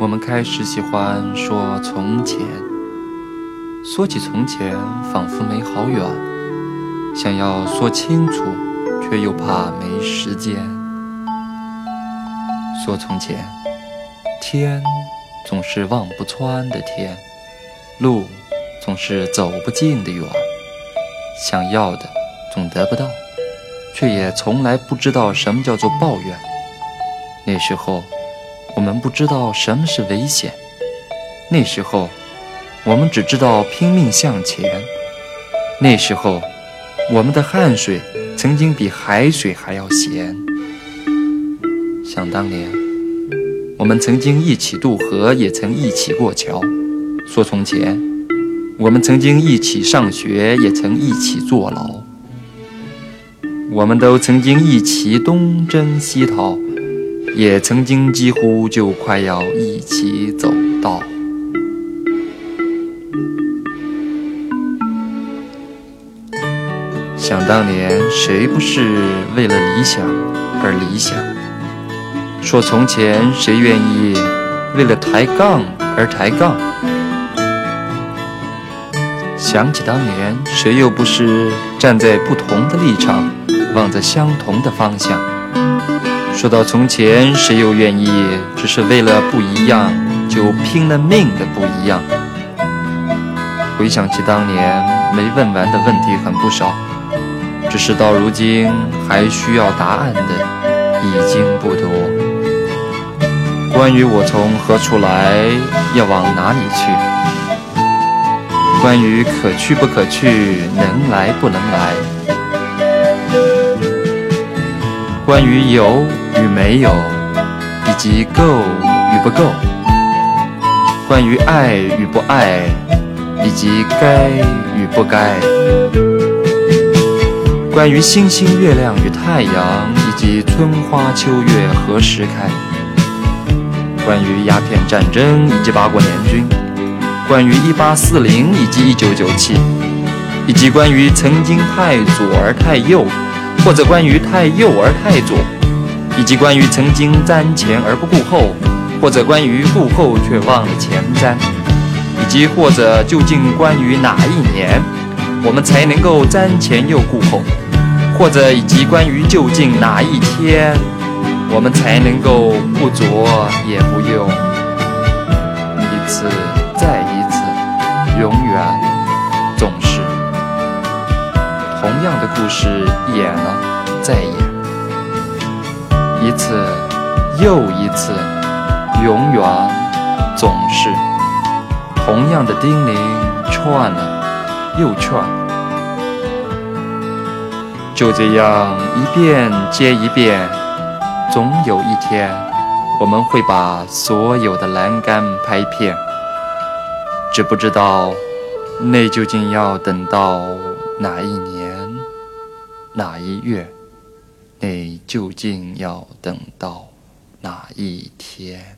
我们开始喜欢说从前。说起从前，仿佛没好远，想要说清楚，却又怕没时间。说从前，天总是望不穿的天，路总是走不尽的远，想要的总得不到，却也从来不知道什么叫做抱怨。那时候，我们不知道什么是危险。那时候。我们只知道拼命向前。那时候，我们的汗水曾经比海水还要咸。想当年，我们曾经一起渡河，也曾一起过桥。说从前，我们曾经一起上学，也曾一起坐牢。我们都曾经一起东征西讨，也曾经几乎就快要一起走到。想当年，谁不是为了理想而理想？说从前，谁愿意为了抬杠而抬杠？想起当年，谁又不是站在不同的立场，望着相同的方向？说到从前，谁又愿意只是为了不一样就拼了命的不一样？回想起当年，没问完的问题很不少。只是到如今还需要答案的已经不多。关于我从何处来，要往哪里去？关于可去不可去，能来不能来？关于有与没有，以及够与不够？关于爱与不爱，以及该与不该？关于星星、月亮与太阳，以及春花秋月何时开；关于鸦片战争以及八国联军；关于一八四零以及一九九七；以及关于曾经太左而太右，或者关于太右而太左，以及关于曾经瞻前而不顾后，或者关于顾后却忘了前瞻，以及或者究竟关于哪一年，我们才能够瞻前又顾后，或者以及关于究竟哪一天，我们才能够不左也不右，一次再一次，永远，总是。同样的故事演了再演，一次又一次，永远总是。同样的叮咛串了又串，就这样一遍接一遍，总有一天我们会把所有的栏杆拍遍，只不知道那究竟要等到哪一年。哪一月？那究竟要等到哪一天？